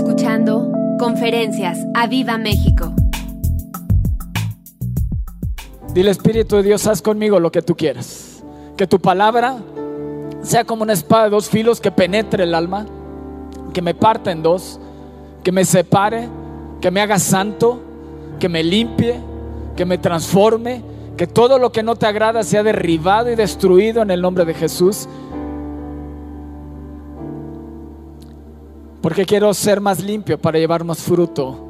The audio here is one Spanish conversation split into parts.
escuchando Conferencias a Viva México. Dile Espíritu de Dios, haz conmigo lo que tú quieras. Que tu palabra sea como una espada de dos filos que penetre el alma, que me parta en dos, que me separe, que me haga santo, que me limpie, que me transforme, que todo lo que no te agrada sea derribado y destruido en el nombre de Jesús. Porque quiero ser más limpio para llevar más fruto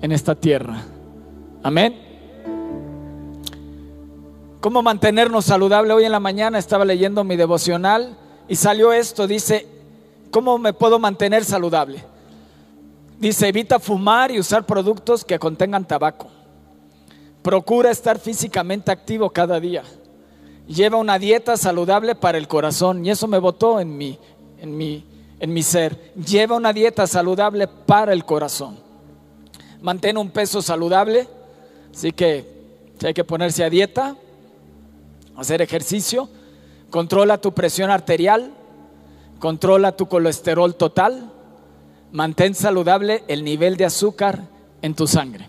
en esta tierra. Amén. ¿Cómo mantenernos saludable? Hoy en la mañana estaba leyendo mi devocional y salió esto, dice, ¿cómo me puedo mantener saludable? Dice, evita fumar y usar productos que contengan tabaco. Procura estar físicamente activo cada día. Lleva una dieta saludable para el corazón y eso me votó en mi, en mi en mi ser. Lleva una dieta saludable para el corazón. Mantén un peso saludable. Así que hay que ponerse a dieta, hacer ejercicio. Controla tu presión arterial. Controla tu colesterol total. Mantén saludable el nivel de azúcar en tu sangre.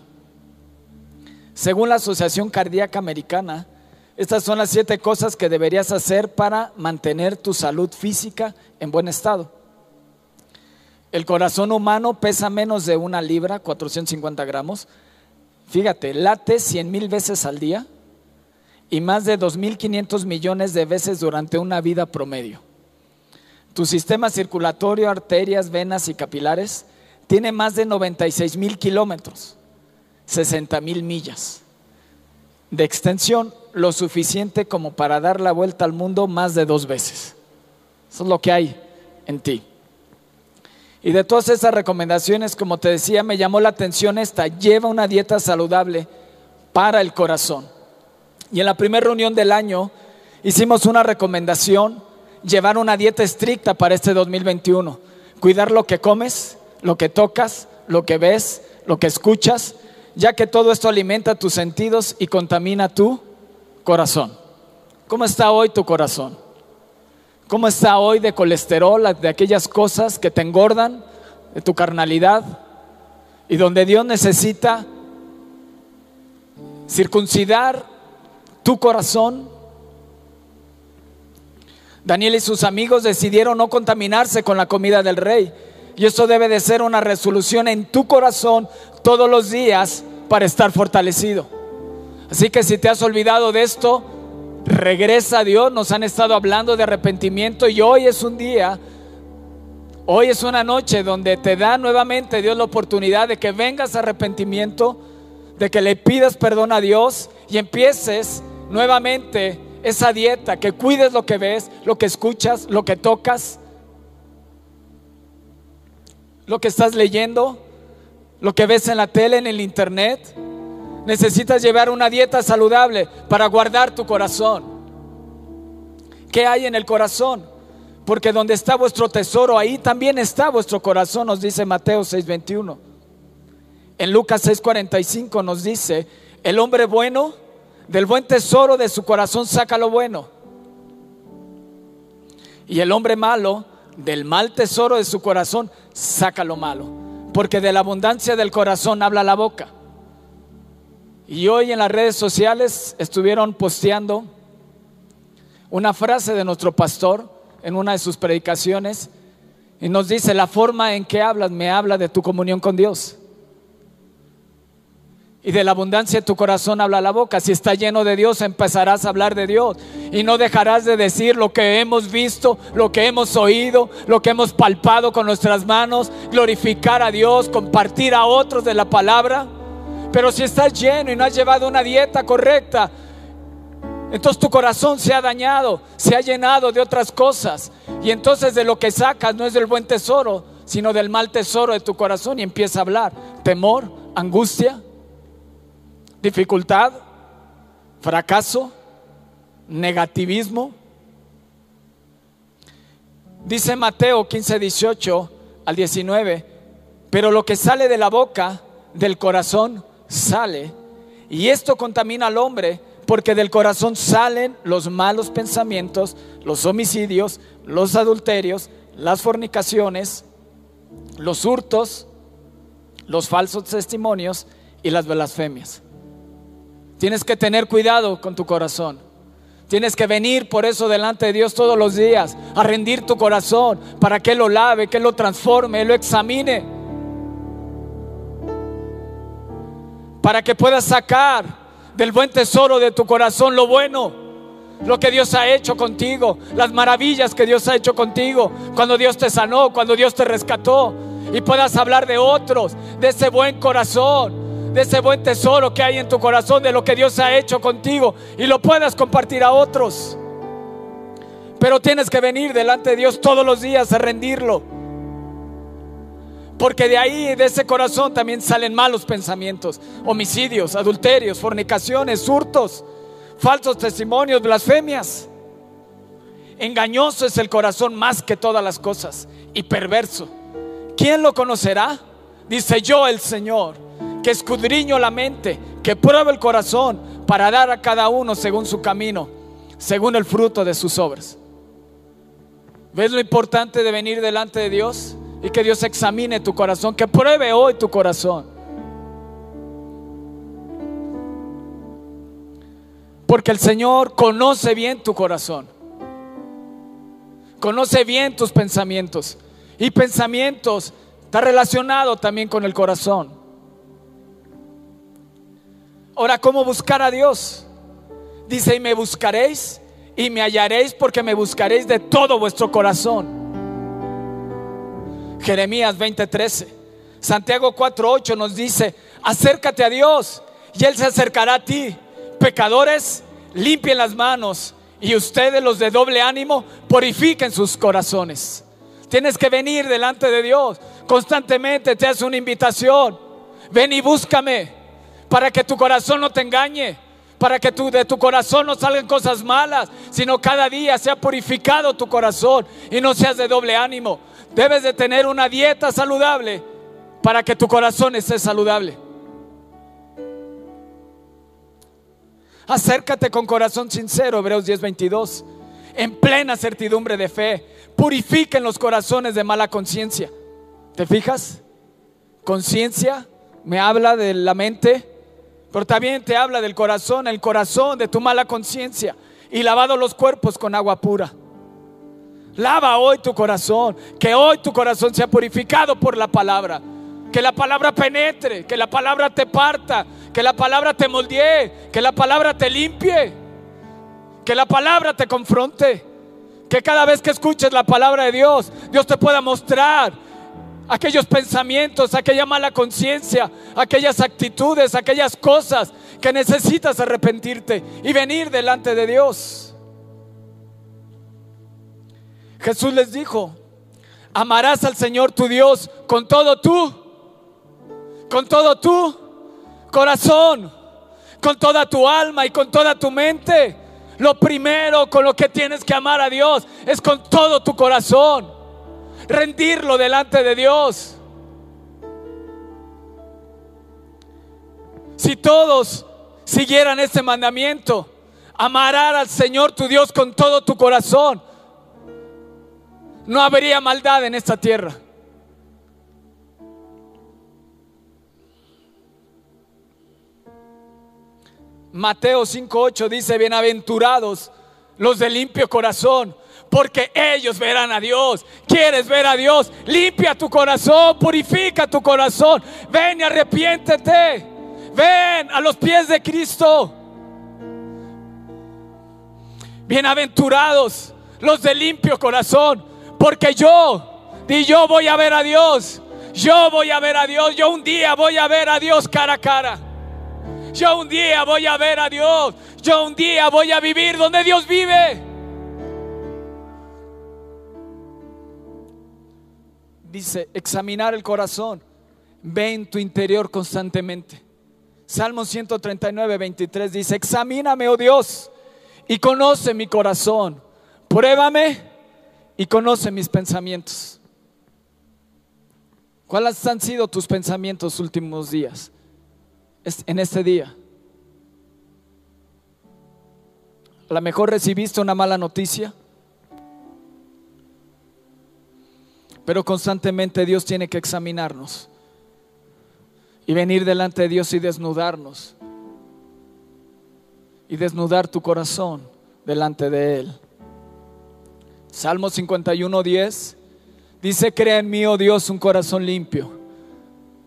Según la Asociación Cardíaca Americana, estas son las siete cosas que deberías hacer para mantener tu salud física en buen estado. El corazón humano pesa menos de una libra, 450 gramos. Fíjate, late 100 mil veces al día y más de 2.500 millones de veces durante una vida promedio. Tu sistema circulatorio, arterias, venas y capilares tiene más de 96 mil kilómetros, 60 mil millas de extensión, lo suficiente como para dar la vuelta al mundo más de dos veces. Eso es lo que hay en ti. Y de todas esas recomendaciones, como te decía, me llamó la atención esta, lleva una dieta saludable para el corazón. Y en la primera reunión del año hicimos una recomendación, llevar una dieta estricta para este 2021, cuidar lo que comes, lo que tocas, lo que ves, lo que escuchas, ya que todo esto alimenta tus sentidos y contamina tu corazón. ¿Cómo está hoy tu corazón? ¿Cómo está hoy de colesterol, de aquellas cosas que te engordan, de tu carnalidad? Y donde Dios necesita circuncidar tu corazón. Daniel y sus amigos decidieron no contaminarse con la comida del rey. Y eso debe de ser una resolución en tu corazón todos los días para estar fortalecido. Así que si te has olvidado de esto, regresa a Dios, nos han estado hablando de arrepentimiento y hoy es un día, hoy es una noche donde te da nuevamente Dios la oportunidad de que vengas a arrepentimiento, de que le pidas perdón a Dios y empieces nuevamente esa dieta, que cuides lo que ves, lo que escuchas, lo que tocas, lo que estás leyendo, lo que ves en la tele, en el internet. Necesitas llevar una dieta saludable para guardar tu corazón. ¿Qué hay en el corazón? Porque donde está vuestro tesoro, ahí también está vuestro corazón, nos dice Mateo 6:21. En Lucas 6:45 nos dice, el hombre bueno, del buen tesoro de su corazón saca lo bueno. Y el hombre malo, del mal tesoro de su corazón, saca lo malo. Porque de la abundancia del corazón habla la boca. Y hoy en las redes sociales estuvieron posteando una frase de nuestro pastor en una de sus predicaciones y nos dice, la forma en que hablas me habla de tu comunión con Dios. Y de la abundancia de tu corazón habla la boca. Si está lleno de Dios, empezarás a hablar de Dios. Y no dejarás de decir lo que hemos visto, lo que hemos oído, lo que hemos palpado con nuestras manos, glorificar a Dios, compartir a otros de la palabra. Pero si estás lleno y no has llevado una dieta correcta, entonces tu corazón se ha dañado, se ha llenado de otras cosas. Y entonces de lo que sacas no es del buen tesoro, sino del mal tesoro de tu corazón y empieza a hablar. Temor, angustia, dificultad, fracaso, negativismo. Dice Mateo 15, 18 al 19, pero lo que sale de la boca, del corazón, sale. Y esto contamina al hombre porque del corazón salen los malos pensamientos, los homicidios, los adulterios, las fornicaciones, los hurtos, los falsos testimonios y las blasfemias. Tienes que tener cuidado con tu corazón. Tienes que venir por eso delante de Dios todos los días a rendir tu corazón para que lo lave, que lo transforme, lo examine. Para que puedas sacar del buen tesoro de tu corazón lo bueno, lo que Dios ha hecho contigo, las maravillas que Dios ha hecho contigo, cuando Dios te sanó, cuando Dios te rescató, y puedas hablar de otros, de ese buen corazón, de ese buen tesoro que hay en tu corazón, de lo que Dios ha hecho contigo, y lo puedas compartir a otros. Pero tienes que venir delante de Dios todos los días a rendirlo. Porque de ahí, de ese corazón, también salen malos pensamientos, homicidios, adulterios, fornicaciones, hurtos, falsos testimonios, blasfemias. Engañoso es el corazón más que todas las cosas y perverso. ¿Quién lo conocerá? Dice yo el Señor, que escudriño la mente, que prueba el corazón para dar a cada uno según su camino, según el fruto de sus obras. ¿Ves lo importante de venir delante de Dios? Y que Dios examine tu corazón, que pruebe hoy tu corazón. Porque el Señor conoce bien tu corazón. Conoce bien tus pensamientos. Y pensamientos está relacionado también con el corazón. Ahora, ¿cómo buscar a Dios? Dice, y me buscaréis y me hallaréis porque me buscaréis de todo vuestro corazón. Jeremías 20:13. Santiago 4:8 nos dice, acércate a Dios y Él se acercará a ti. Pecadores, limpien las manos y ustedes los de doble ánimo, purifiquen sus corazones. Tienes que venir delante de Dios. Constantemente te hace una invitación. Ven y búscame para que tu corazón no te engañe, para que de tu corazón no salgan cosas malas, sino cada día sea purificado tu corazón y no seas de doble ánimo. Debes de tener una dieta saludable para que tu corazón esté saludable. Acércate con corazón sincero, Hebreos 10:22, en plena certidumbre de fe. Purifiquen los corazones de mala conciencia. ¿Te fijas? Conciencia me habla de la mente, pero también te habla del corazón, el corazón de tu mala conciencia. Y lavado los cuerpos con agua pura. Lava hoy tu corazón, que hoy tu corazón sea purificado por la palabra. Que la palabra penetre, que la palabra te parta, que la palabra te moldee, que la palabra te limpie, que la palabra te confronte. Que cada vez que escuches la palabra de Dios, Dios te pueda mostrar aquellos pensamientos, aquella mala conciencia, aquellas actitudes, aquellas cosas que necesitas arrepentirte y venir delante de Dios. Jesús les dijo, amarás al Señor tu Dios con todo tu, con todo tu corazón, con toda tu alma y con toda tu mente. Lo primero con lo que tienes que amar a Dios es con todo tu corazón, rendirlo delante de Dios. Si todos siguieran este mandamiento, amarás al Señor tu Dios con todo tu corazón, no habría maldad en esta tierra. Mateo 5:8 dice, bienaventurados los de limpio corazón, porque ellos verán a Dios. ¿Quieres ver a Dios? Limpia tu corazón, purifica tu corazón. Ven y arrepiéntete. Ven a los pies de Cristo. Bienaventurados los de limpio corazón, porque yo, di yo voy a ver a Dios. Yo voy a ver a Dios. Yo un día voy a ver a Dios cara a cara. Yo un día voy a ver a Dios. Yo un día voy a vivir donde Dios vive. Dice, examinar el corazón. Ve en tu interior constantemente. Salmo 139, 23 dice, examíname, oh Dios, y conoce mi corazón. Pruébame y conoce mis pensamientos. ¿Cuáles han sido tus pensamientos últimos días? En este día. A lo mejor recibiste una mala noticia, Pero constantemente Dios tiene que examinarnos y venir delante de Dios y desnudarnos y desnudar tu corazón delante de Él. Salmo 51, 10 dice, crea en mí, oh Dios, un corazón limpio.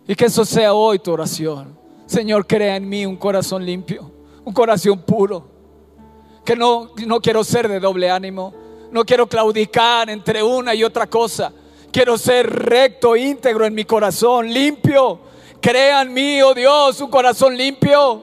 Y que eso sea hoy tu oración. Señor, crea en mí un corazón limpio, un corazón puro. Que no, no quiero ser de doble ánimo, no quiero claudicar entre una y otra cosa. Quiero ser recto, íntegro en mi corazón, limpio. Crea en mí, oh Dios, un corazón limpio.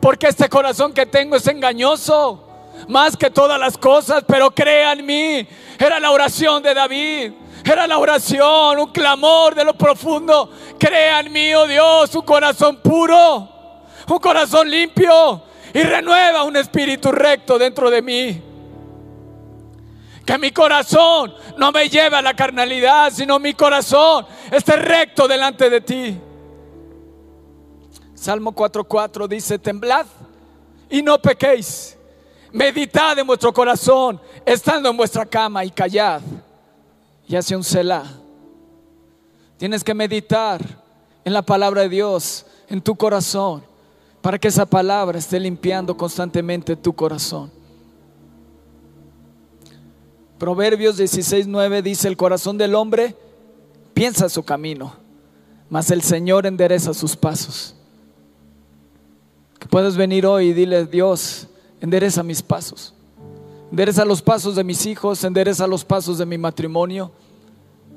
Porque este corazón que tengo es engañoso más que todas las cosas, pero crea en mí. Era la oración de David. Era la oración, un clamor de lo profundo. Crea en mí, oh Dios, un corazón puro, un corazón limpio y renueva un espíritu recto dentro de mí. Que mi corazón no me lleve a la carnalidad, sino mi corazón esté recto delante de ti. Salmo 4:4 dice, temblad y no pequéis. Meditad en vuestro corazón, estando en vuestra cama y callad. Y hace un selah. Tienes que meditar en la palabra de Dios, en tu corazón, para que esa palabra esté limpiando constantemente tu corazón. Proverbios 16:9 dice, el corazón del hombre piensa su camino, mas el Señor endereza sus pasos. Puedes venir hoy y dile, Dios, endereza mis pasos. Endereza los pasos de mis hijos, endereza los pasos de mi matrimonio,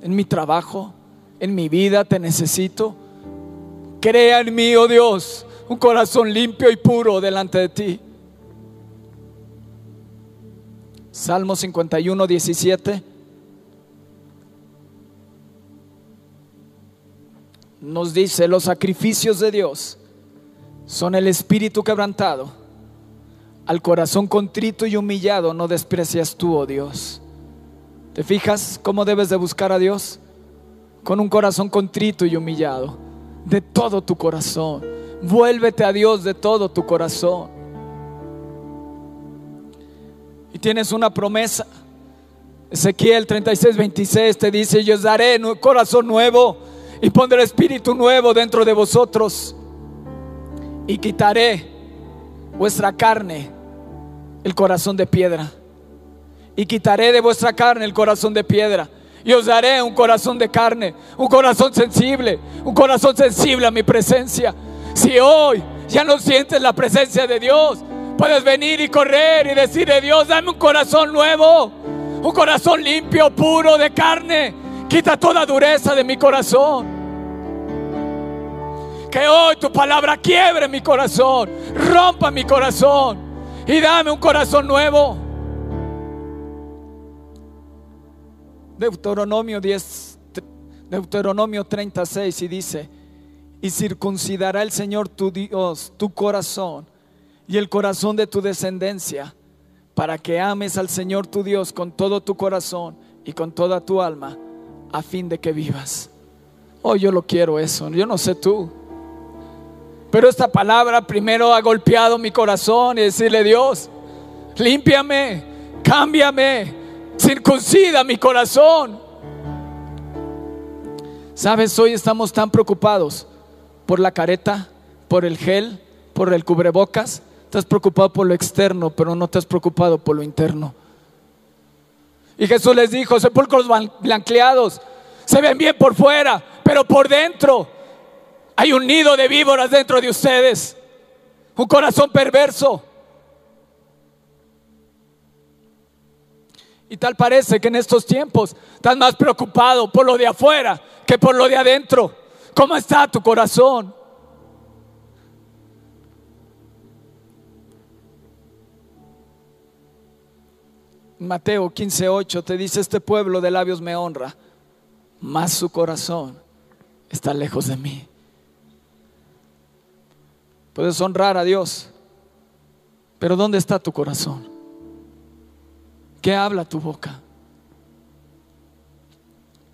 en mi trabajo, en mi vida, te necesito. Crea en mí, oh Dios, un corazón limpio y puro delante de ti. Salmo 51, 17. Nos dice, los sacrificios de Dios son el espíritu quebrantado al corazón contrito y humillado no desprecias tú, oh Dios. ¿Te fijas cómo debes de buscar a Dios? Con un corazón contrito y humillado, de todo tu corazón. Vuélvete a Dios de todo tu corazón. Y tienes una promesa. Ezequiel 36, 26 te dice, yo os daré un corazón nuevo y pondré espíritu nuevo dentro de vosotros. Y quitaré vuestra carne el corazón de piedra. Y quitaré de vuestra carne el corazón de piedra. Y os daré un corazón de carne, un corazón sensible, un corazón sensible a mi presencia. Si hoy ya no sientes la presencia de Dios, puedes venir y correr y decirle, Dios, dame un corazón nuevo, un corazón limpio, puro de carne. Quita toda dureza de mi corazón. Que hoy tu palabra quiebre mi corazón, rompa mi corazón y dame un corazón nuevo. Deuteronomio 10, Deuteronomio 36 y dice, y circuncidará el Señor tu Dios tu corazón y el corazón de tu descendencia, para que ames al Señor tu Dios con todo tu corazón y con toda tu alma, a fin de que vivas. Oh, yo lo quiero eso, yo no sé tú. Pero esta palabra primero ha golpeado mi corazón y decirle, Dios, límpiame, cámbiame, circuncida mi corazón. Sabes, hoy estamos tan preocupados por la careta, por el gel, por el cubrebocas. Estás preocupado por lo externo, pero no te has preocupado por lo interno. Y Jesús les dijo, sepulcros blanqueados, se ven bien por fuera, pero por dentro hay un nido de víboras dentro de ustedes. Un corazón perverso. Y tal parece que en estos tiempos estás más preocupado por lo de afuera que por lo de adentro. ¿Cómo está tu corazón? Mateo 15:8 te dice, este pueblo de labios me honra, mas su corazón está lejos de mí. Puedes honrar a Dios, pero ¿dónde está tu corazón? ¿Qué habla tu boca?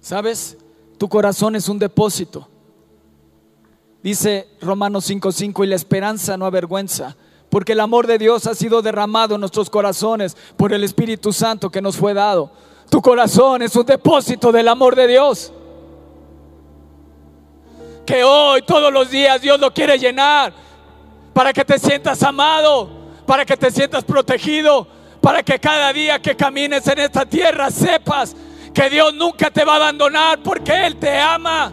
¿Sabes? Tu corazón es un depósito. Dice Romanos 5:5 y la esperanza no avergüenza, porque el amor de Dios ha sido derramado en nuestros corazones por el Espíritu Santo que nos fue dado. Tu corazón es un depósito del amor de Dios. Que hoy, todos los días, Dios lo quiere llenar para que te sientas amado, para que te sientas protegido, para que cada día que camines en esta tierra sepas que Dios nunca te va a abandonar porque Él te ama.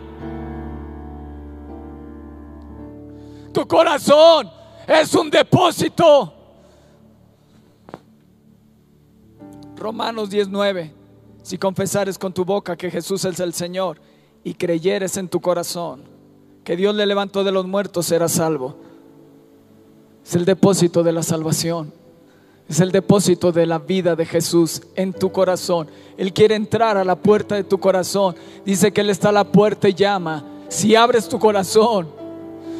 Tu corazón es un depósito. Romanos 19. Si confesares con tu boca que Jesús es el Señor y creyeres en tu corazón que Dios le levantó de los muertos, serás salvo. Es el depósito de la salvación. Es el depósito de la vida de Jesús en tu corazón. Él quiere entrar a la puerta de tu corazón. Dice que Él está a la puerta y llama. Si abres tu corazón,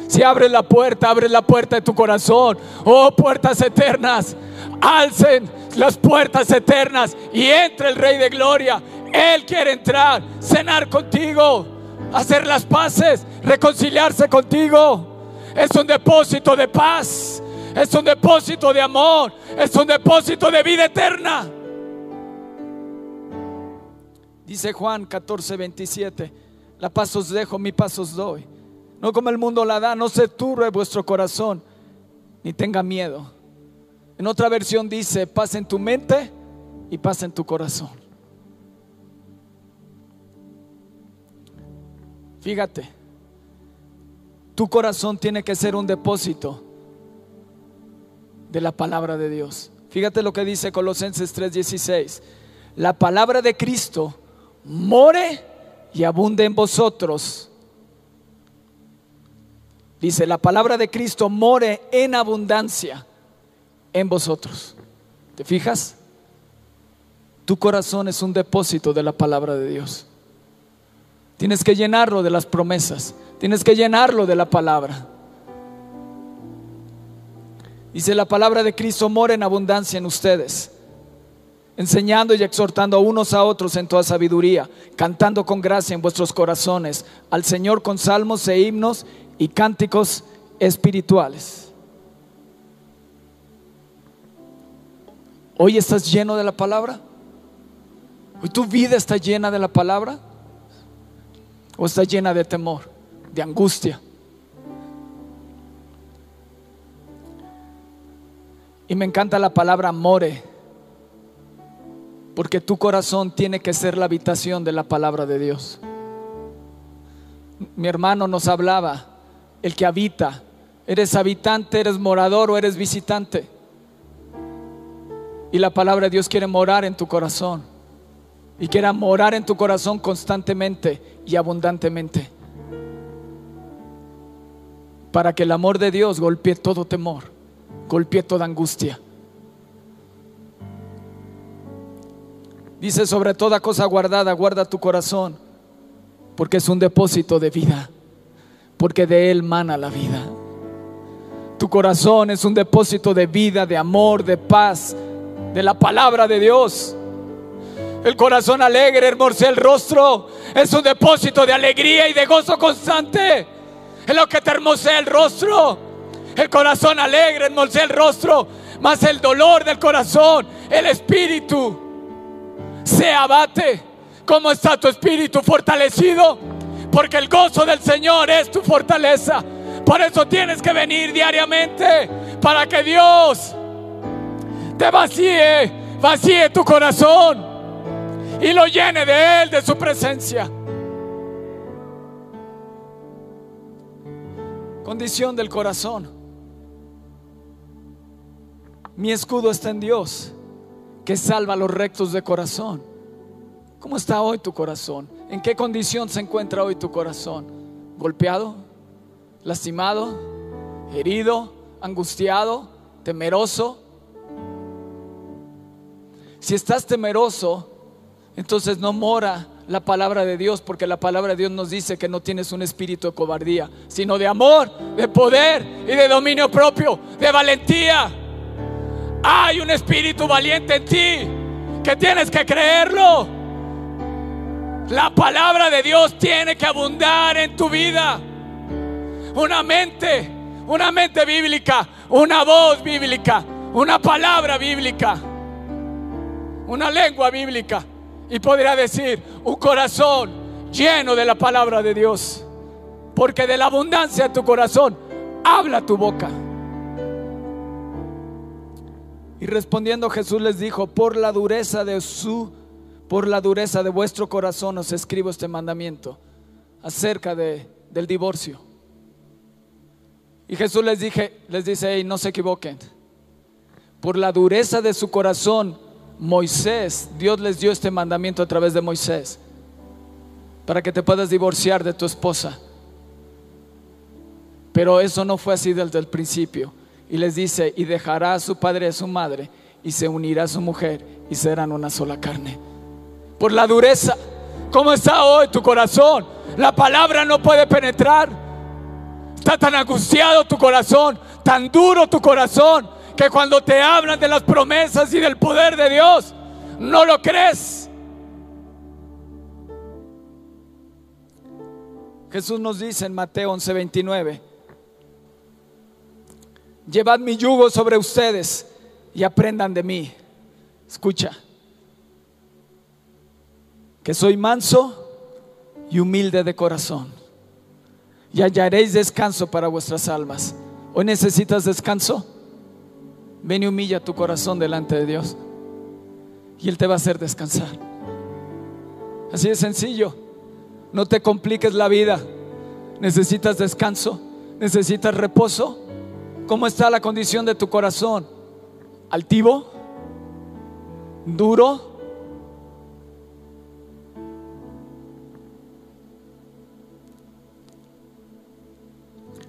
si abres la puerta, abres la puerta de tu corazón. Oh, puertas eternas, alcen las puertas eternas y entre el Rey de Gloria. Él quiere entrar, cenar contigo, hacer las paces, reconciliarse contigo. Es un depósito de paz, es un depósito de amor, es un depósito de vida eterna. Dice Juan 14, 27, la paz os dejo, mi paz os doy. No como el mundo la da, no se turbe vuestro corazón, ni tenga miedo. En otra versión dice, paz en tu mente y paz en tu corazón. Fíjate, tu corazón tiene que ser un depósito de la palabra de Dios. Fíjate lo que dice Colosenses 3:16. La palabra de Cristo more y abunde en vosotros. Dice, la palabra de Cristo more en abundancia en vosotros. ¿Te fijas? Tu corazón es un depósito de la palabra de Dios. Tienes que llenarlo de las promesas. Tienes que llenarlo de la palabra. Dice la palabra de Cristo mora en abundancia en ustedes, enseñando y exhortando a unos a otros en toda sabiduría, cantando con gracia en vuestros corazones al Señor con salmos e himnos y cánticos espirituales Hoy estás lleno de la palabra. Hoy tu vida está llena de la palabra. O está llena de temor, de angustia. Y me encanta la palabra more. Porque tu corazón tiene que ser la habitación de la palabra de Dios. Mi hermano nos hablaba, el que habita. ¿Eres habitante, eres morador o eres visitante? Y la palabra de Dios quiere morar en tu corazón. Y quiere morar en tu corazón constantemente y abundantemente. Para que el amor de Dios golpee todo temor, golpee toda angustia. Dice sobre toda cosa guardada, guarda tu corazón, porque es un depósito de vida, porque de él mana la vida. Tu corazón es un depósito de vida, de amor, de paz, de la palabra de Dios. El corazón alegre hermosea el rostro. Es un depósito de alegría y de gozo constante. Es lo que te hermosea el rostro. El corazón alegre hermosea el rostro. Más el dolor del corazón, el espíritu se abate. ¿Cómo está tu espíritu fortalecido? Porque el gozo del Señor es tu fortaleza. Por eso tienes que venir diariamente para que Dios te vacíe, vacíe tu corazón y lo llene de Él, de su presencia. Condición del corazón. Mi escudo está en Dios, que salva a los rectos de corazón. ¿Cómo está hoy tu corazón? ¿En qué condición se encuentra hoy tu corazón? ¿Golpeado? ¿Lastimado? ¿Herido? ¿Angustiado? ¿Temeroso? Si estás temeroso, entonces no mora la palabra de Dios, porque la palabra de Dios nos dice que no tienes un espíritu de cobardía, sino de amor, de poder y de dominio propio, de valentía. Hay un espíritu valiente en ti que tienes que creerlo. La palabra de Dios tiene que abundar en tu vida. Una mente, una mente bíblica, una voz bíblica, una palabra bíblica una lengua bíblica Y podría decir, un corazón lleno de la palabra de Dios. Porque de la abundancia de tu corazón habla tu boca. Y respondiendo Jesús les dijo, por la dureza de su, por la dureza de vuestro corazón os escribo este mandamiento acerca de, del divorcio. Y Jesús les, dije, les dice, no se equivoquen. Por la dureza de su corazón, Moisés, Dios les dio este mandamiento a través de Moisés, para que te puedas divorciar de tu esposa. Pero eso no fue así desde el principio. Y les dice, y dejará a su padre y a su madre, y se unirá a su mujer, y serán una sola carne. Por la dureza, ¿cómo está hoy tu corazón? La palabra no puede penetrar. Está tan angustiado tu corazón, tan duro tu corazón, que cuando te hablan de las promesas y del poder de Dios, no lo crees. Jesús nos dice en Mateo 11:29, llevad mi yugo sobre ustedes y aprendan de mí. Escucha, que soy manso y humilde de corazón, y hallaréis descanso para vuestras almas. ¿Hoy necesitas descanso? Ven y humilla tu corazón delante de Dios, y Él te va a hacer descansar. Así de sencillo. No te compliques la vida. ¿Necesitas descanso? ¿Necesitas reposo? ¿Cómo está la condición de tu corazón? ¿Altivo? ¿Duro?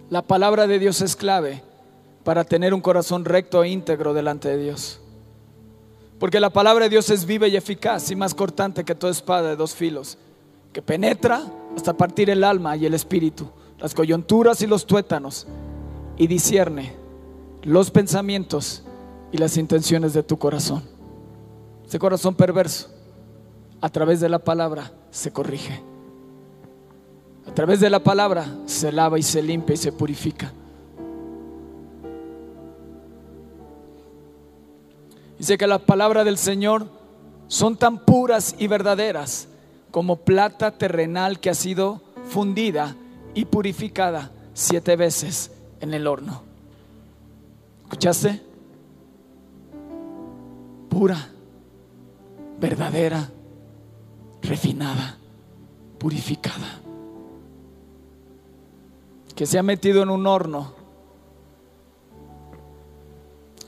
La palabra de Dios es clave para tener un corazón recto e íntegro delante de Dios. Porque la palabra de Dios es viva y eficaz y más cortante que toda espada de dos filos, que penetra hasta partir el alma y el espíritu, las coyunturas y los tuétanos, y discierne los pensamientos y las intenciones de tu corazón. Ese corazón perverso, a través de la palabra, se corrige. A través de la palabra se lava y se limpia y se purifica. Dice que las palabras del Señor son tan puras y verdaderas como plata terrenal que ha sido fundida y purificada siete veces en el horno. ¿Escuchaste? Pura, verdadera, refinada, purificada. Que se ha metido en un horno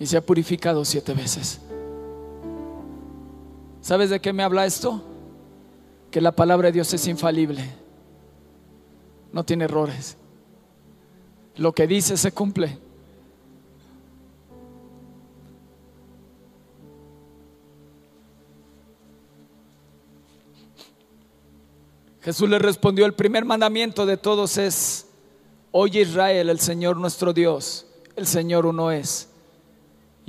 y se ha purificado siete veces. ¿Sabes de qué me habla esto? Que la palabra de Dios es infalible. No tiene errores. Lo que dice se cumple. Jesús le respondió, el primer mandamiento de todos es, oye Israel, el Señor nuestro Dios, el Señor uno es.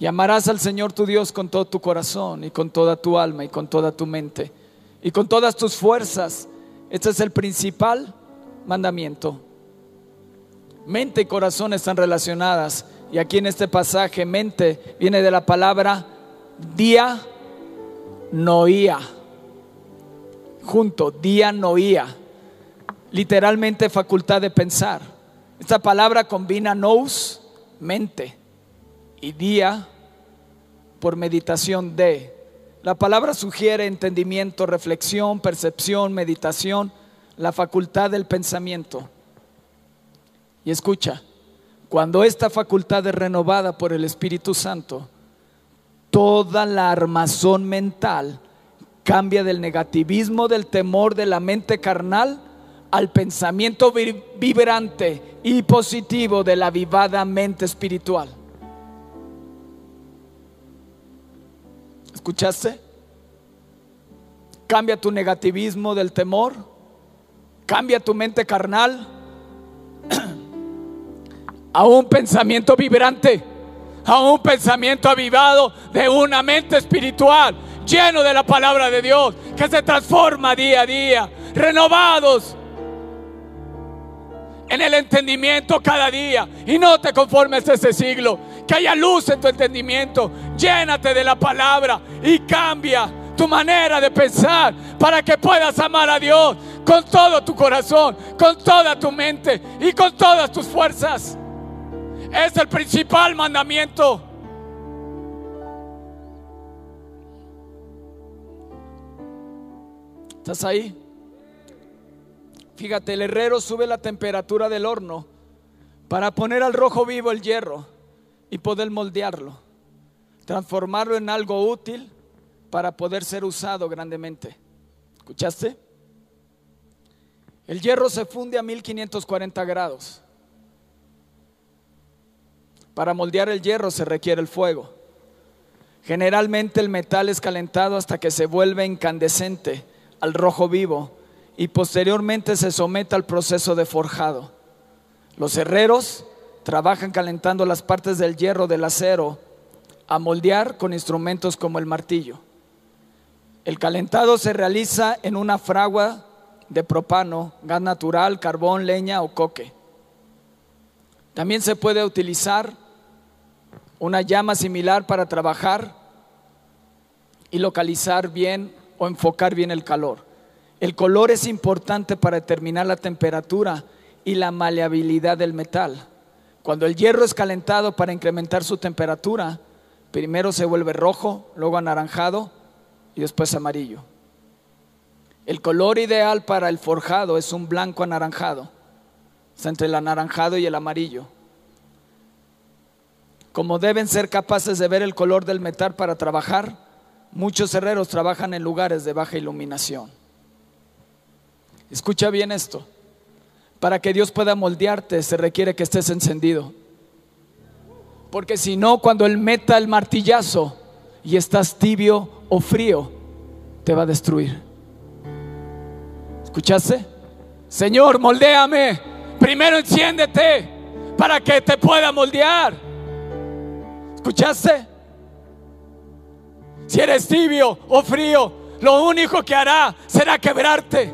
Y amarás al Señor tu Dios con todo tu corazón y con toda tu alma y con toda tu mente y con todas tus fuerzas. Este es el principal mandamiento. Mente y corazón están relacionadas. Y aquí en este pasaje, mente viene de la palabra día noía. Junto, día noía. Literalmente facultad de pensar. Esta palabra combina nous, mente, y día por meditación de. La palabra sugiere entendimiento, reflexión, percepción, meditación, la facultad del pensamiento. Y escucha, cuando esta facultad es renovada por el Espíritu Santo, toda la armazón mental cambia del negativismo, del temor de la mente carnal al pensamiento vibrante y positivo de la vivada mente espiritual. ¿Escuchaste? Cambia tu negativismo del temor, cambia tu mente carnal. A un pensamiento vibrante, a un pensamiento avivado de una mente espiritual, lleno de la palabra de Dios, que se transforma día a día, renovados en el entendimiento cada día. Y no te conformes a ese siglo, que haya luz en tu entendimiento, llénate de la palabra y cambia tu manera de pensar para que puedas amar a Dios con todo tu corazón, con toda tu mente y con todas tus fuerzas. Es el principal mandamiento. ¿Estás ahí? Fíjate, el herrero sube la temperatura del horno para poner al rojo vivo el hierro y poder moldearlo, transformarlo en algo útil para poder ser usado grandemente. ¿Escuchaste? El hierro se funde a 1540 grados. Para moldear el hierro se requiere el fuego. Generalmente el metal es calentado hasta que se vuelve incandescente al rojo vivo y posteriormente se somete al proceso de forjado. Los herreros trabajan calentando las partes del hierro del acero a moldear con instrumentos como el martillo. El calentado se realiza en una fragua de propano, gas natural, carbón, leña o coque. También se puede utilizar una llama similar para trabajar y localizar bien o enfocar bien el calor. El color es importante para determinar la temperatura y la maleabilidad del metal. Cuando el hierro es calentado para incrementar su temperatura, primero se vuelve rojo, luego anaranjado y después amarillo. El color ideal para el forjado es un blanco anaranjado, es entre el anaranjado y el amarillo. Como deben ser capaces de ver el color del metal para trabajar, muchos herreros trabajan en lugares de baja iluminación. Escucha bien esto. Para que Dios pueda moldearte se requiere que estés encendido. Porque si no, cuando Él meta el martillazo y estás tibio o frío, te va a destruir. ¿Escuchaste? Señor, moldéame. Primero enciéndete para que te pueda moldear. ¿Escuchaste? Si eres tibio o frío, lo único que hará será quebrarte,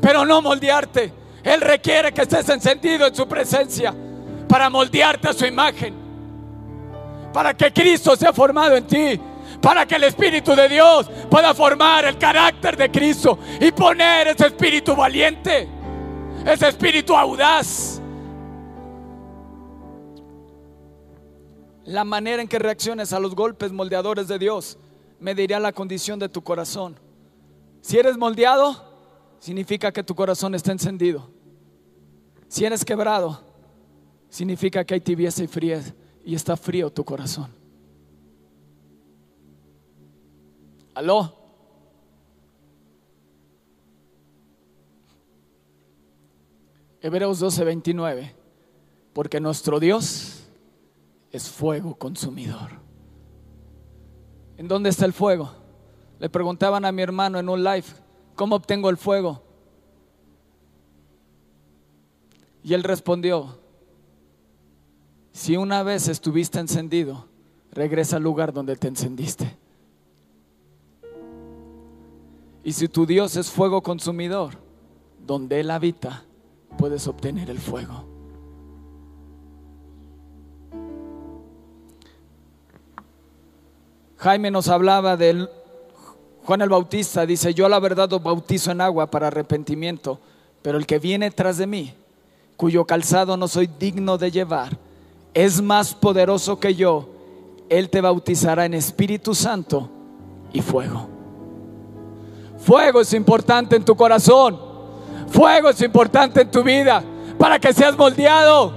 pero no moldearte. Él requiere que estés encendido en su presencia para moldearte a su imagen, para que Cristo sea formado en ti, para que el Espíritu de Dios pueda formar el carácter de Cristo y poner ese espíritu valiente, ese espíritu audaz. La manera en que reacciones a los golpes moldeadores de Dios me dirá la condición de tu corazón. Si eres moldeado, significa que tu corazón está encendido. Si eres quebrado, significa que hay tibieza y friez y está frío tu corazón. Aló. Hebreos 12:29. Porque nuestro Dios es fuego consumidor. ¿En dónde está el fuego? Le preguntaban a mi hermano en un live, ¿cómo obtengo el fuego? Y él respondió, si una vez estuviste encendido, regresa al lugar donde te encendiste. Y si tu Dios es fuego consumidor, donde Él habita, puedes obtener el fuego. Jaime nos hablaba de Juan el Bautista, dice, yo la verdad os bautizo en agua para arrepentimiento, pero el que viene tras de mí, cuyo calzado no soy digno de llevar, es más poderoso que yo, Él te bautizará en Espíritu Santo y fuego. Fuego es importante en tu corazón, fuego es importante en tu vida, para que seas moldeado,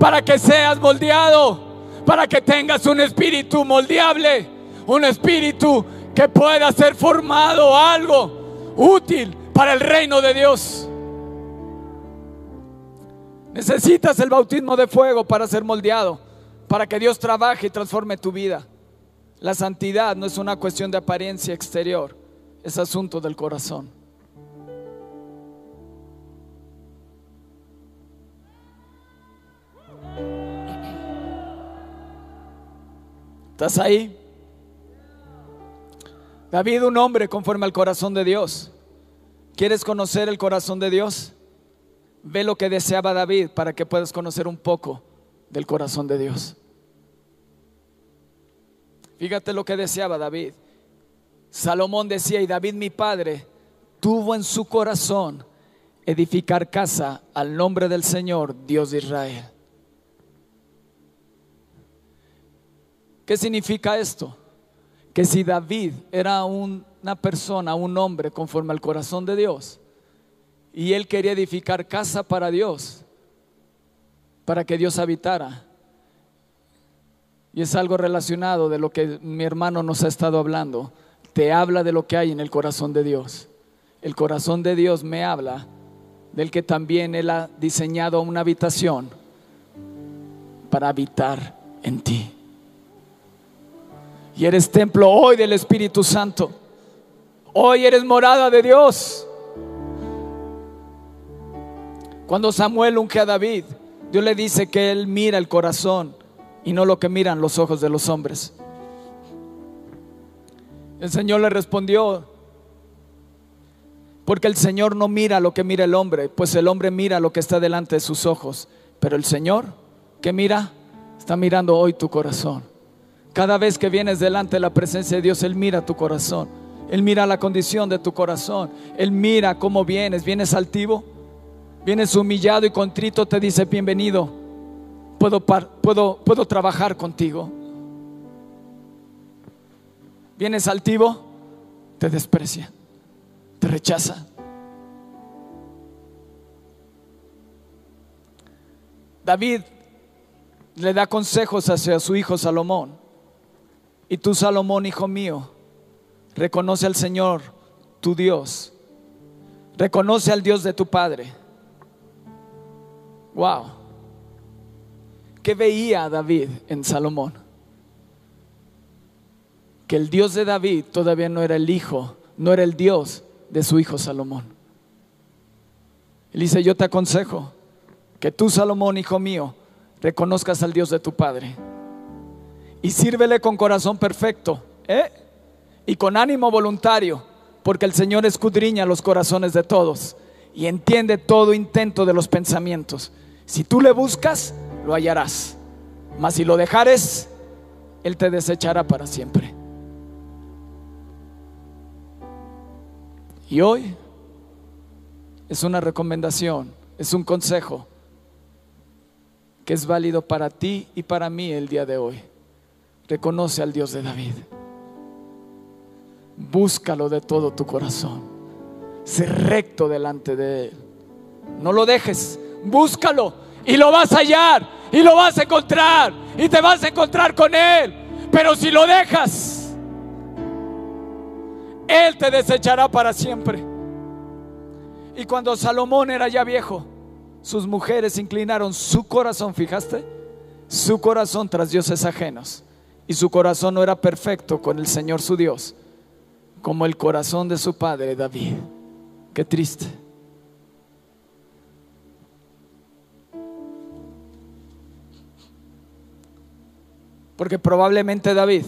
para que seas moldeado, para que tengas un espíritu moldeable. Un espíritu que pueda ser formado algo útil para el reino de Dios. Necesitas el bautismo de fuego para ser moldeado, para que Dios trabaje y transforme tu vida. La santidad no es una cuestión de apariencia exterior, es asunto del corazón. ¿Estás ahí? David, un hombre conforme al corazón de Dios. ¿Quieres conocer el corazón de Dios? Ve lo que deseaba David para que puedas conocer un poco del corazón de Dios. Fíjate lo que deseaba David. Salomón decía, y David mi padre tuvo en su corazón edificar casa al nombre del Señor, Dios de Israel. ¿Qué significa esto? Que si David era una persona, un hombre conforme al corazón de Dios, y él quería edificar casa para Dios, para que Dios habitara, y es algo relacionado de lo que mi hermano nos ha estado hablando, te habla de lo que hay en el corazón de Dios. El corazón de Dios me habla del que también Él ha diseñado una habitación para habitar en ti. Y eres templo hoy del Espíritu Santo. Hoy eres morada de Dios. Cuando Samuel unge a David, Dios le dice que Él mira el corazón y no lo que miran los ojos de los hombres. El Señor le respondió, porque el Señor no mira lo que mira el hombre, pues el hombre mira lo que está delante de sus ojos, pero el Señor, ¿qué mira? Está mirando hoy tu corazón. Cada vez que vienes delante de la presencia de Dios, Él mira tu corazón. Él mira la condición de tu corazón. Él mira cómo vienes. Vienes altivo, vienes humillado y contrito, te dice, bienvenido. Puedo, puedo, puedo trabajar contigo. Vienes altivo, te desprecia, te rechaza. David le da consejos hacia su hijo Salomón. Y tú, Salomón, hijo mío, reconoce al Señor, tu Dios. Reconoce al Dios de tu Padre. Wow. ¿Qué veía David en Salomón? Que el Dios de David todavía no era el hijo, no era el Dios de su hijo Salomón. Él dice, yo te aconsejo que tú, Salomón, hijo mío, reconozcas al Dios de tu Padre y sírvele con corazón perfecto ¿eh? y con ánimo voluntario, porque el Señor escudriña los corazones de todos y entiende todo intento de los pensamientos. Si tú le buscas, lo hallarás, mas si lo dejares, Él te desechará para siempre. Y hoy es una recomendación, es un consejo que es válido para ti y para mí el día de hoy. Reconoce al Dios de David. Búscalo de todo tu corazón. Sé recto delante de Él. No lo dejes. Búscalo y lo vas a hallar y lo vas a encontrar y te vas a encontrar con Él. Pero si lo dejas, Él te desechará para siempre. Y cuando Salomón era ya viejo, sus mujeres inclinaron su corazón, fijaste, su corazón tras dioses ajenos y su corazón no era perfecto con el Señor su Dios, como el corazón de su padre David. Qué triste. Porque probablemente David,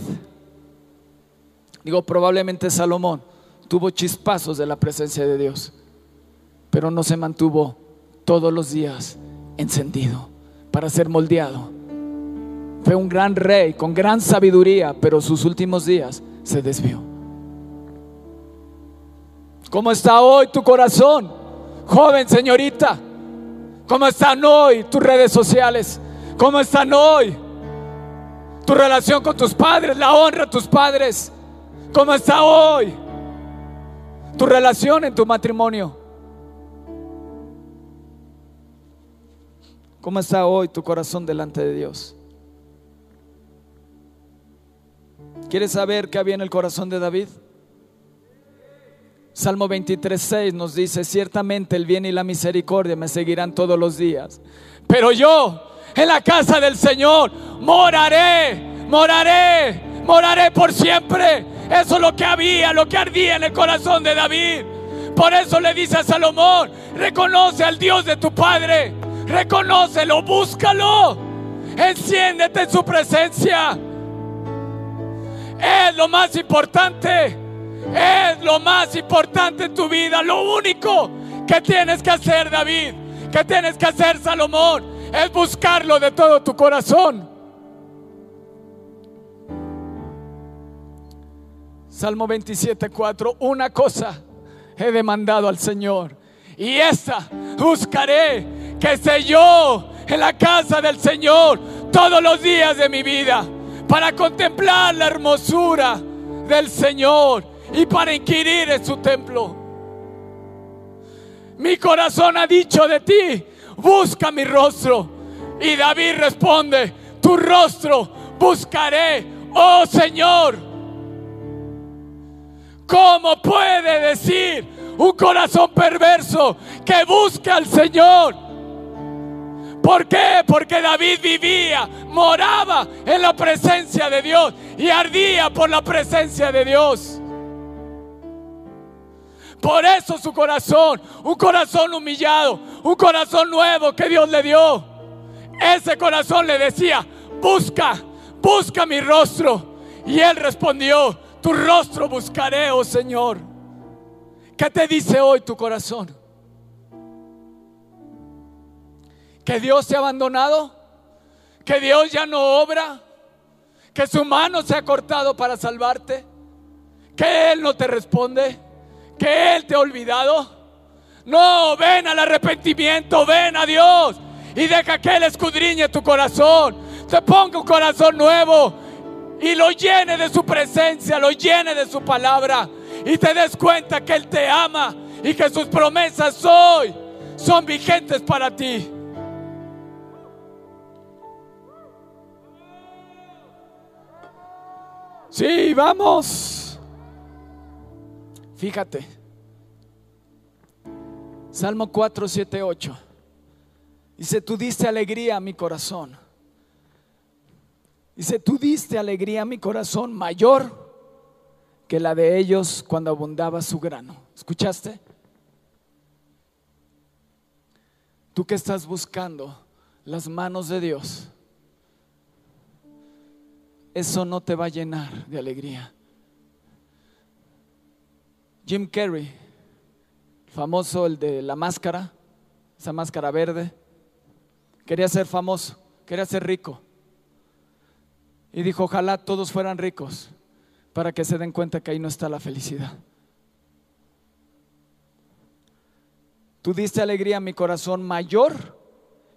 digo probablemente Salomón, tuvo chispazos de la presencia de Dios, pero no se mantuvo todos los días encendido para ser moldeado fue un gran rey con gran sabiduría, pero sus últimos días se desvió. ¿Cómo está hoy tu corazón, joven señorita? ¿Cómo están hoy tus redes sociales? ¿Cómo están hoy tu relación con tus padres, la honra a tus padres? ¿Cómo está hoy tu relación en tu matrimonio? ¿Cómo está hoy tu corazón delante de Dios? ¿Quieres saber qué había en el corazón de David? Salmo 23, nos dice, ciertamente el bien y la misericordia me seguirán todos los días. Pero yo en la casa del Señor moraré, moraré, moraré por siempre. Eso es lo que había, lo que ardía en el corazón de David. Por eso le dice a Salomón, reconoce al Dios de tu Padre, reconócelo, búscalo, enciéndete en su presencia. Es lo más importante. Es lo más importante en tu vida. Lo único que tienes que hacer, David, que tienes que hacer, Salomón, es buscarlo de todo tu corazón. Salmo 27, 4. Una cosa he demandado al Señor. Y esta buscaré que esté yo en la casa del Señor todos los días de mi vida para contemplar la hermosura del Señor y para inquirir en su templo. Mi corazón ha dicho de ti, busca mi rostro. Y David responde, tu rostro buscaré, oh Señor. ¿Cómo puede decir un corazón perverso que busca al Señor? ¿Por qué? Porque David vivía, moraba en la presencia de Dios y ardía por la presencia de Dios. Por eso su corazón, un corazón humillado, un corazón nuevo que Dios le dio. Ese corazón le decía, busca, busca mi rostro. Y él respondió, tu rostro buscaré, oh Señor. ¿Qué te dice hoy tu corazón? ¿Que Dios te ha abandonado? ¿Que Dios ya no obra? ¿Que su mano se ha cortado para salvarte? ¿Que Él no te responde? ¿Que Él te ha olvidado? No, ven al arrepentimiento, ven a Dios y deja que Él escudriñe tu corazón. Te ponga un corazón nuevo y lo llene de su presencia, lo llene de su palabra y te des cuenta que Él te ama y que sus promesas hoy son vigentes para ti. Sí, vamos. Fíjate. Salmo 4, 7, 8. Dice, tú diste alegría a mi corazón Dice, tú diste alegría a mi corazón mayor que la de ellos cuando abundaba su grano. ¿Escuchaste? Tú que estás buscando las manos de Dios, eso no te va a llenar de alegría. Jim Carrey, famoso el de la máscara, esa máscara verde, quería ser famoso, quería ser rico. Y dijo, ojalá todos fueran ricos para que se den cuenta que ahí no está la felicidad. Tú diste alegría a mi corazón mayor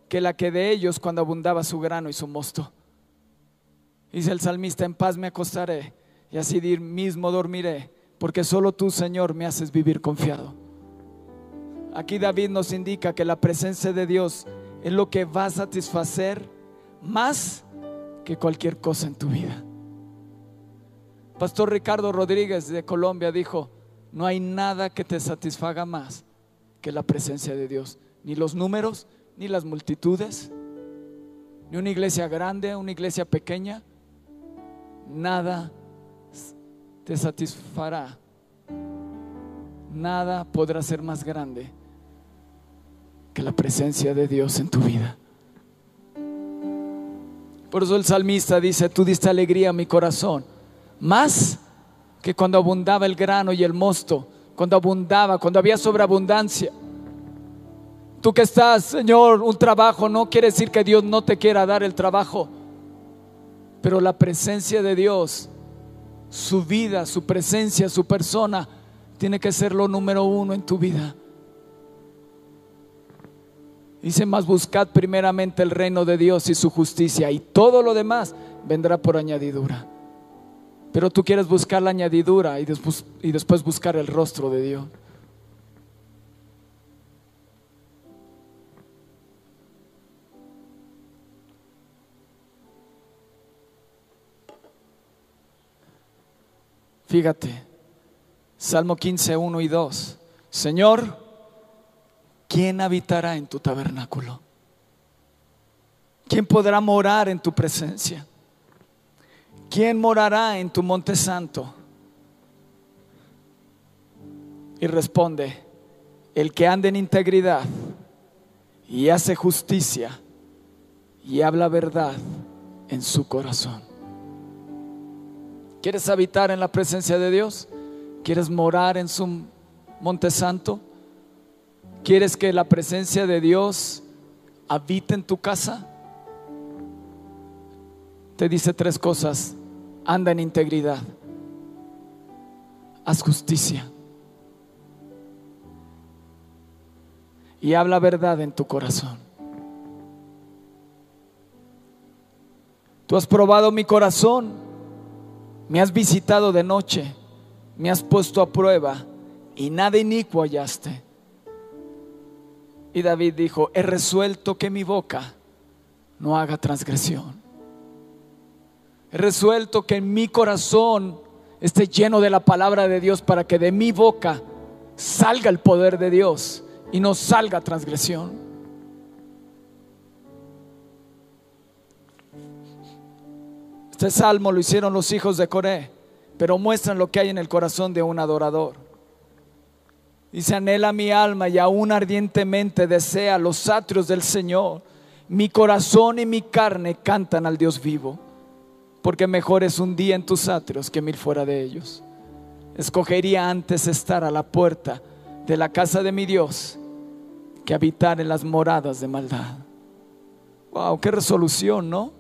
que la que de ellos cuando abundaba su grano y su mosto. Dice el salmista, en paz me acostaré y así mismo dormiré, porque solo tú, Señor, me haces vivir confiado. Aquí David nos indica que la presencia de Dios es lo que va a satisfacer más que cualquier cosa en tu vida. Pastor Ricardo Rodríguez de Colombia dijo, no hay nada que te satisfaga más que la presencia de Dios. Ni los números, ni las multitudes, ni una iglesia grande, una iglesia pequeña. Nada te satisfará. Nada podrá ser más grande que la presencia de Dios en tu vida. Por eso el salmista dice, tú diste alegría a mi corazón, más que cuando abundaba el grano y el mosto, cuando abundaba, cuando había sobreabundancia. Tú que estás, Señor, un trabajo no quiere decir que Dios no te quiera dar el trabajo, pero la presencia de Dios, su vida, su presencia, su persona, tiene que ser lo número uno en tu vida. Dice más, buscad primeramente el reino de Dios y su justicia y todo lo demás vendrá por añadidura. Pero tú quieres buscar la añadidura y después, y después buscar el rostro de Dios. Fíjate, Salmo 15, 1 y 2. Señor, ¿quién habitará en tu tabernáculo? ¿Quién podrá morar en tu presencia? ¿Quién morará en tu monte santo? Y responde, el que anda en integridad y hace justicia y habla verdad en su corazón. ¿Quieres habitar en la presencia de Dios? ¿Quieres morar en su monte santo? ¿Quieres que la presencia de Dios habite en tu casa? Te dice tres cosas. Anda en integridad. haz justicia. Y habla verdad en tu corazón. Tú has probado mi corazón, me has visitado de noche, me has puesto a prueba y nada inicuo hallaste. Y David dijo, he resuelto que mi boca no haga transgresión. He resuelto que mi corazón esté lleno de la palabra de Dios para que de mi boca salga el poder de Dios y no salga transgresión. Este salmo lo hicieron los hijos de Coré, pero muestran lo que hay en el corazón de un adorador. Dice, anhela mi alma y aún ardientemente desea los atrios del Señor. Mi corazón y mi carne cantan al Dios vivo, porque mejor es un día en tus atrios que mil fuera de ellos. Escogería antes estar a la puerta de la casa de mi Dios que habitar en las moradas de maldad. Wow, qué resolución, ¿no?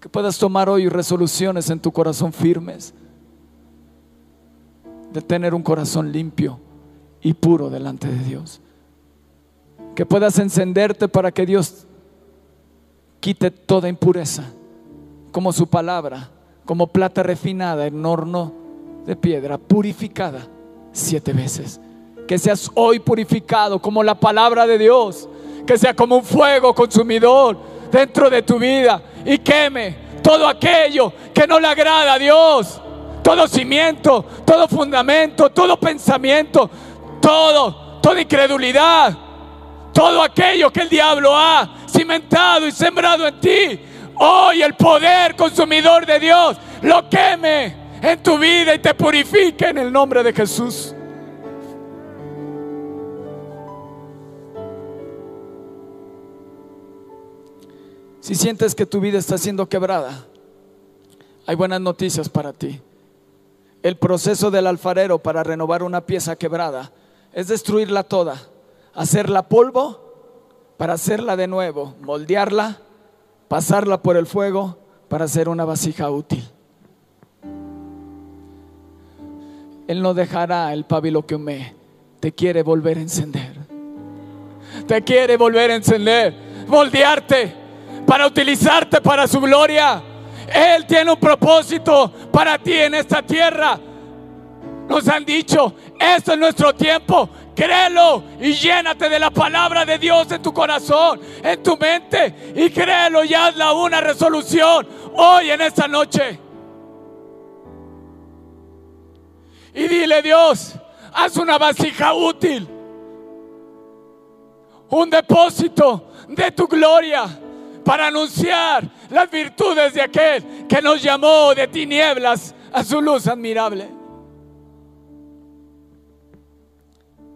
Que puedas tomar hoy resoluciones en tu corazón firmes de tener un corazón limpio y puro delante de Dios. Que puedas encenderte para que Dios quite toda impureza, como su palabra, como plata refinada en horno de piedra, purificada siete veces. Que seas hoy purificado como la palabra de Dios, que sea como un fuego consumidor dentro de tu vida y queme todo aquello que no le agrada a Dios, todo cimiento, todo fundamento, todo pensamiento, todo, toda incredulidad, todo aquello que el diablo ha cimentado y sembrado en ti. Hoy el poder consumidor de Dios lo queme en tu vida y te purifique en el nombre de Jesús. Si sientes que tu vida está siendo quebrada, hay buenas noticias para ti. El proceso del alfarero para renovar una pieza quebrada es destruirla toda, hacerla polvo para hacerla de nuevo, moldearla, pasarla por el fuego para hacer una vasija útil. Él no dejará el pábilo que hume, te quiere volver a encender. Te quiere volver a encender, moldearte para utilizarte para su gloria. Él tiene un propósito para ti en esta tierra. Nos han dicho, esto es nuestro tiempo. Créelo y llénate de la palabra de Dios en tu corazón, en tu mente. Y créelo y hazla una resolución hoy en esta noche. Y dile Dios, haz una vasija útil. Un depósito de tu gloria para anunciar las virtudes de aquel que nos llamó de tinieblas a su luz admirable.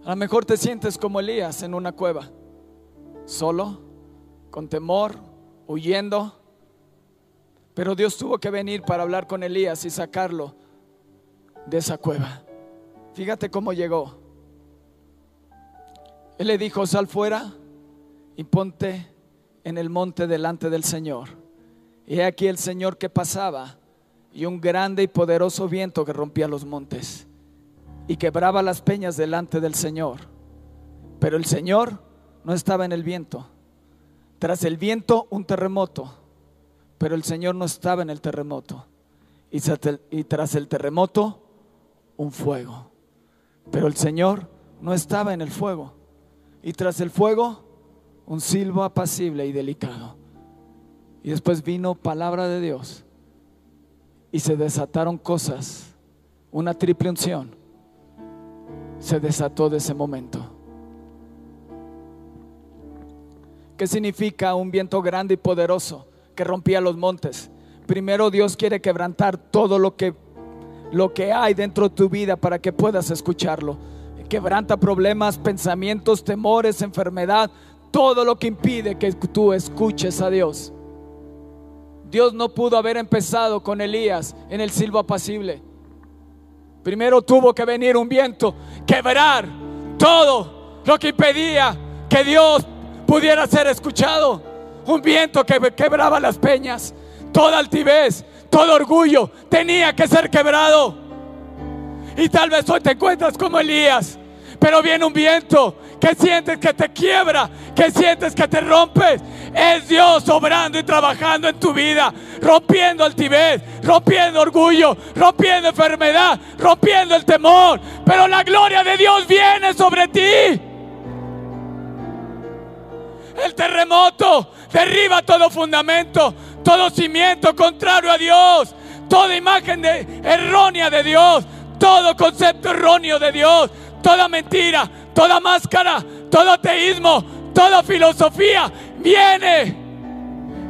A lo mejor te sientes como Elías en una cueva, solo, con temor, huyendo. Pero Dios tuvo que venir para hablar con Elías y sacarlo de esa cueva. Fíjate cómo llegó. Él le dijo, sal fuera y ponte en el monte delante del Señor. Y aquí el Señor que pasaba y un grande y poderoso viento que rompía los montes y quebraba las peñas delante del Señor. Pero el Señor no estaba en el viento. Tras el viento un terremoto, pero el Señor no estaba en el terremoto. Y tras el terremoto un fuego, pero el Señor no estaba en el fuego. Y tras el fuego un silbo apacible y delicado. Y después vino palabra de Dios y se desataron cosas, una triple unción se desató de ese momento. ¿Qué significa un viento grande y poderoso que rompía los montes? Primero Dios quiere quebrantar todo lo que lo que hay dentro de tu vida para que puedas escucharlo. Quebranta problemas, pensamientos, temores, enfermedad, todo lo que impide que tú escuches a Dios. Dios no pudo haber empezado con Elías en el silbo apacible. Primero tuvo que venir un viento, quebrar todo lo que impedía que Dios pudiera ser escuchado. Un viento que quebraba las peñas, toda altivez, todo orgullo tenía que ser quebrado. Y tal vez hoy te encuentras como Elías, pero viene un viento que sientes que te quiebra, que sientes que te rompes. Es Dios obrando y trabajando en tu vida, rompiendo altivez, rompiendo orgullo, rompiendo enfermedad, rompiendo el temor. Pero la gloria de Dios viene sobre ti. El terremoto derriba todo fundamento, todo cimiento contrario a Dios, toda imagen errónea de Dios, todo concepto erróneo de Dios, toda mentira, toda máscara, todo ateísmo, toda filosofía viene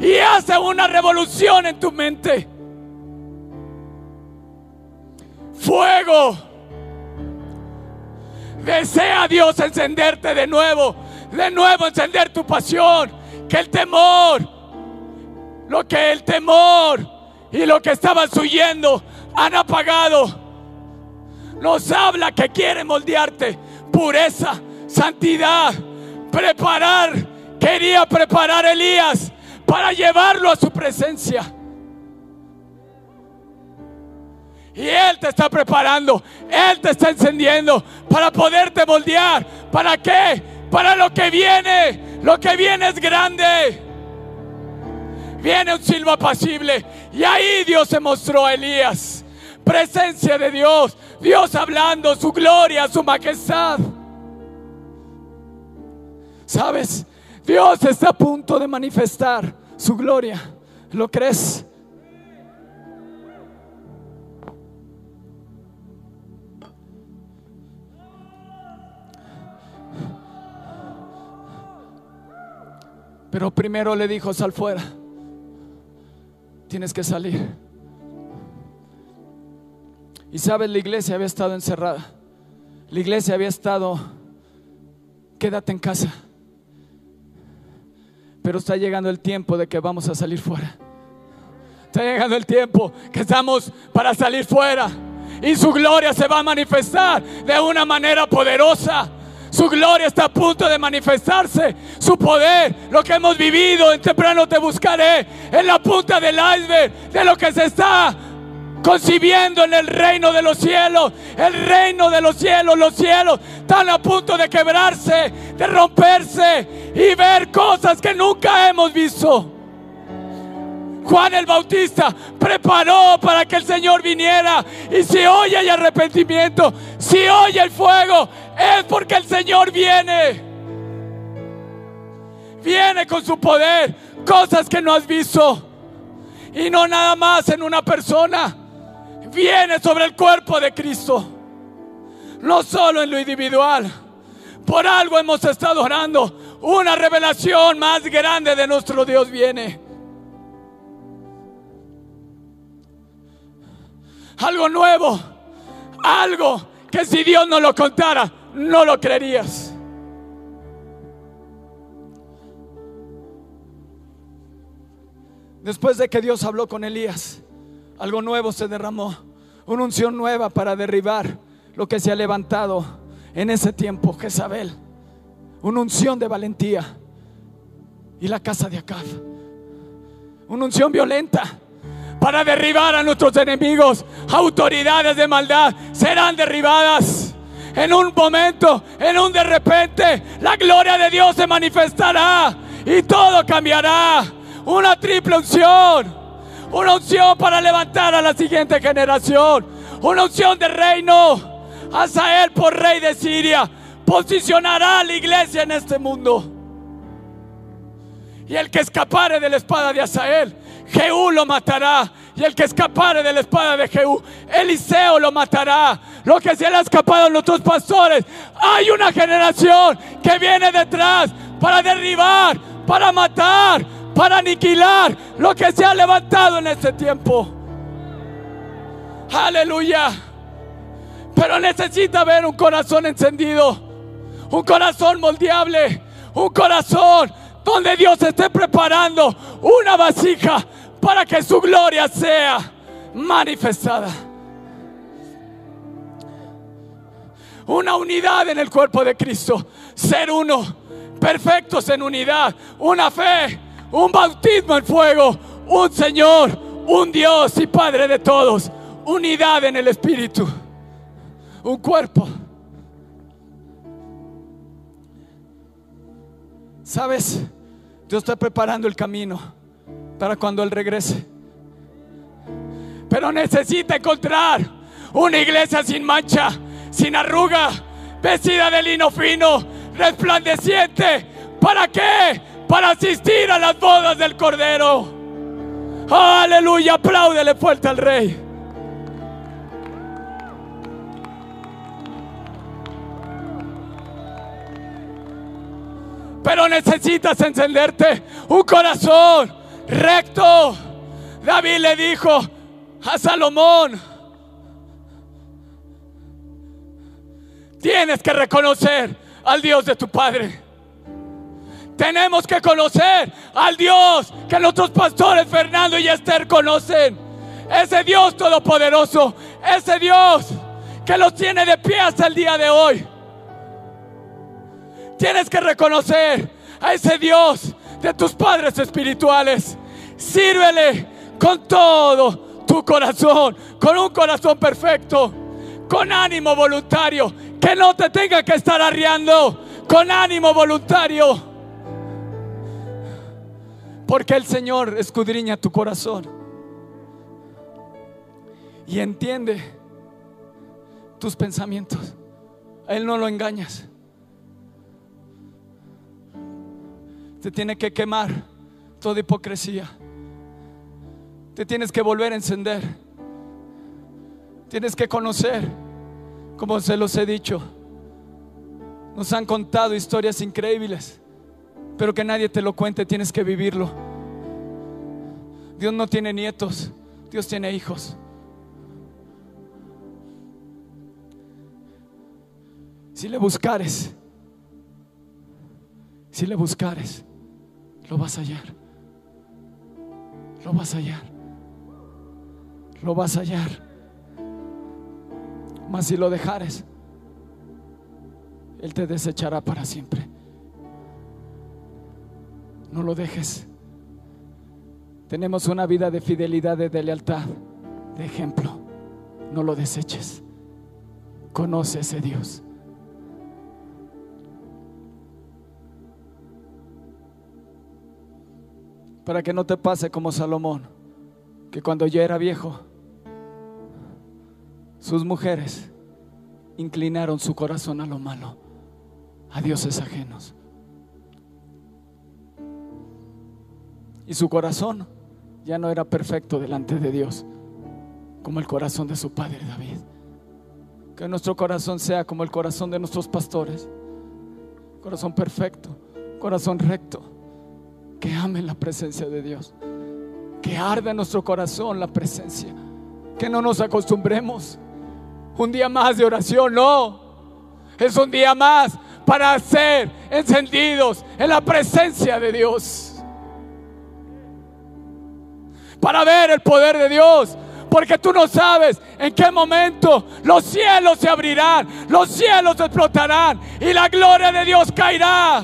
y hace una revolución en tu mente. Fuego. Desea Dios encenderte de nuevo, de nuevo encender tu pasión, que el temor, lo que el temor y lo que estabas huyendo han apagado nos habla que quiere moldearte. Pureza, santidad, preparar. Quería preparar a Elías para llevarlo a su presencia. Y Él te está preparando, Él te está encendiendo para poderte moldear. ¿Para qué? Para lo que viene. Lo que viene es grande. Viene un silbo apacible. Y ahí Dios se mostró a Elías. Presencia de Dios. Dios hablando su gloria, su majestad. ¿Sabes? Dios está a punto de manifestar su gloria. ¿Lo crees? Pero primero le dijo, sal fuera. Tienes que salir. Y sabes, la iglesia había estado encerrada. La iglesia había estado, quédate en casa. Pero está llegando el tiempo de que vamos a salir fuera. Está llegando el tiempo que estamos para salir fuera. Y su gloria se va a manifestar de una manera poderosa. Su gloria está a punto de manifestarse. Su poder, lo que hemos vivido en temprano te buscaré, en la punta del iceberg de lo que se está concibiendo en el reino de los cielos, el reino de los cielos, los cielos están a punto de quebrarse, de romperse y ver cosas que nunca hemos visto. Juan el Bautista preparó para que el Señor viniera. Y si oye el arrepentimiento, si oye el fuego, es porque el Señor viene. Viene con su poder, cosas que no has visto. Y no nada más en una persona viene sobre el cuerpo de Cristo. No solo en lo individual. Por algo hemos estado orando. Una revelación más grande de nuestro Dios viene. Algo nuevo. Algo que si Dios no lo contara, no lo creerías. Después de que Dios habló con Elías, algo nuevo se derramó, una unción nueva para derribar lo que se ha levantado en ese tiempo, Jezabel, una unción de valentía. Y la casa de Acab, una unción violenta para derribar a nuestros enemigos, autoridades de maldad serán derribadas. En un momento, en un de repente, la gloria de Dios se manifestará y todo cambiará. Una triple unción una unción para levantar a la siguiente generación. Una unción de reino. Asael por rey de Siria posicionará a la iglesia en este mundo. Y el que escapare de la espada de Asael, Jehú lo matará. Y el que escapare de la espada de Jehú, Eliseo lo matará. Lo que se le ha escapado a nuestros pastores. Hay una generación que viene detrás para derribar, para matar, para aniquilar lo que se ha levantado en este tiempo. Aleluya. Pero necesita ver un corazón encendido, un corazón moldeable, un corazón donde Dios esté preparando una vasija para que su gloria sea manifestada. Una unidad en el cuerpo de Cristo, ser uno, perfectos en unidad, una fe un bautismo en fuego, un Señor, un Dios y Padre de todos, unidad en el Espíritu. un cuerpo. ¿Sabes? Dios está preparando el camino para cuando Él regrese. Pero necesita encontrar una iglesia sin mancha, sin arruga, vestida de lino fino, resplandeciente. ¿Para qué? Para asistir a las bodas del Cordero. Aleluya, apláudele fuerte al Rey. Pero necesitas encenderte un corazón recto. David le dijo a Salomón, tienes que reconocer al Dios de tu Padre. Tenemos que conocer al Dios que nuestros pastores Fernando y Esther conocen. Ese Dios todopoderoso, ese Dios que los tiene de pie hasta el día de hoy. Tienes que reconocer a ese Dios de tus padres espirituales. Sírvele con todo tu corazón, con un corazón perfecto, con ánimo voluntario, que no te tenga que estar arriando, con ánimo voluntario. Porque el Señor escudriña tu corazón y entiende tus pensamientos. A Él no lo engañas. Te tiene que quemar toda hipocresía. Te tienes que volver a encender. Tienes que conocer, como se los he dicho. Nos han contado historias increíbles, pero que nadie te lo cuente, tienes que vivirlo. Dios no tiene nietos, Dios tiene hijos. Si le buscares, si le buscares, lo vas a hallar. Lo vas a hallar. Lo vas a hallar. Mas si lo dejares, Él te desechará para siempre. No lo dejes. Tenemos una vida de fidelidad, de lealtad, de ejemplo. No lo deseches. Conoce ese Dios. para que no te pase como Salomón, que cuando ya era viejo, sus mujeres inclinaron su corazón a lo malo, a dioses ajenos. Y su corazón ya no era perfecto delante de Dios, como el corazón de su padre David. Que nuestro corazón sea como el corazón de nuestros pastores, corazón perfecto, corazón recto. Que amen la presencia de Dios, que arde en nuestro corazón la presencia, que no nos acostumbremos. Un día más de oración, no, es un día más para ser encendidos en la presencia de Dios, para ver el poder de Dios, porque tú no sabes en qué momento los cielos se abrirán, los cielos explotarán y la gloria de Dios caerá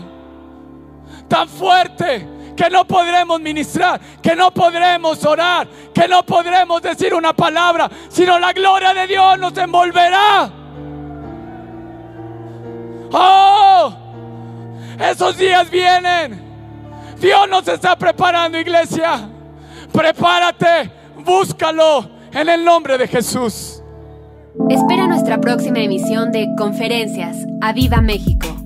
tan fuerte que no podremos ministrar, que no podremos orar, que no podremos decir una palabra, sino la gloria de Dios nos envolverá. Oh, esos días vienen. Dios nos está preparando, iglesia. Prepárate, búscalo en el nombre de Jesús. Espera nuestra próxima emisión de Conferencias. ¡A Viva México!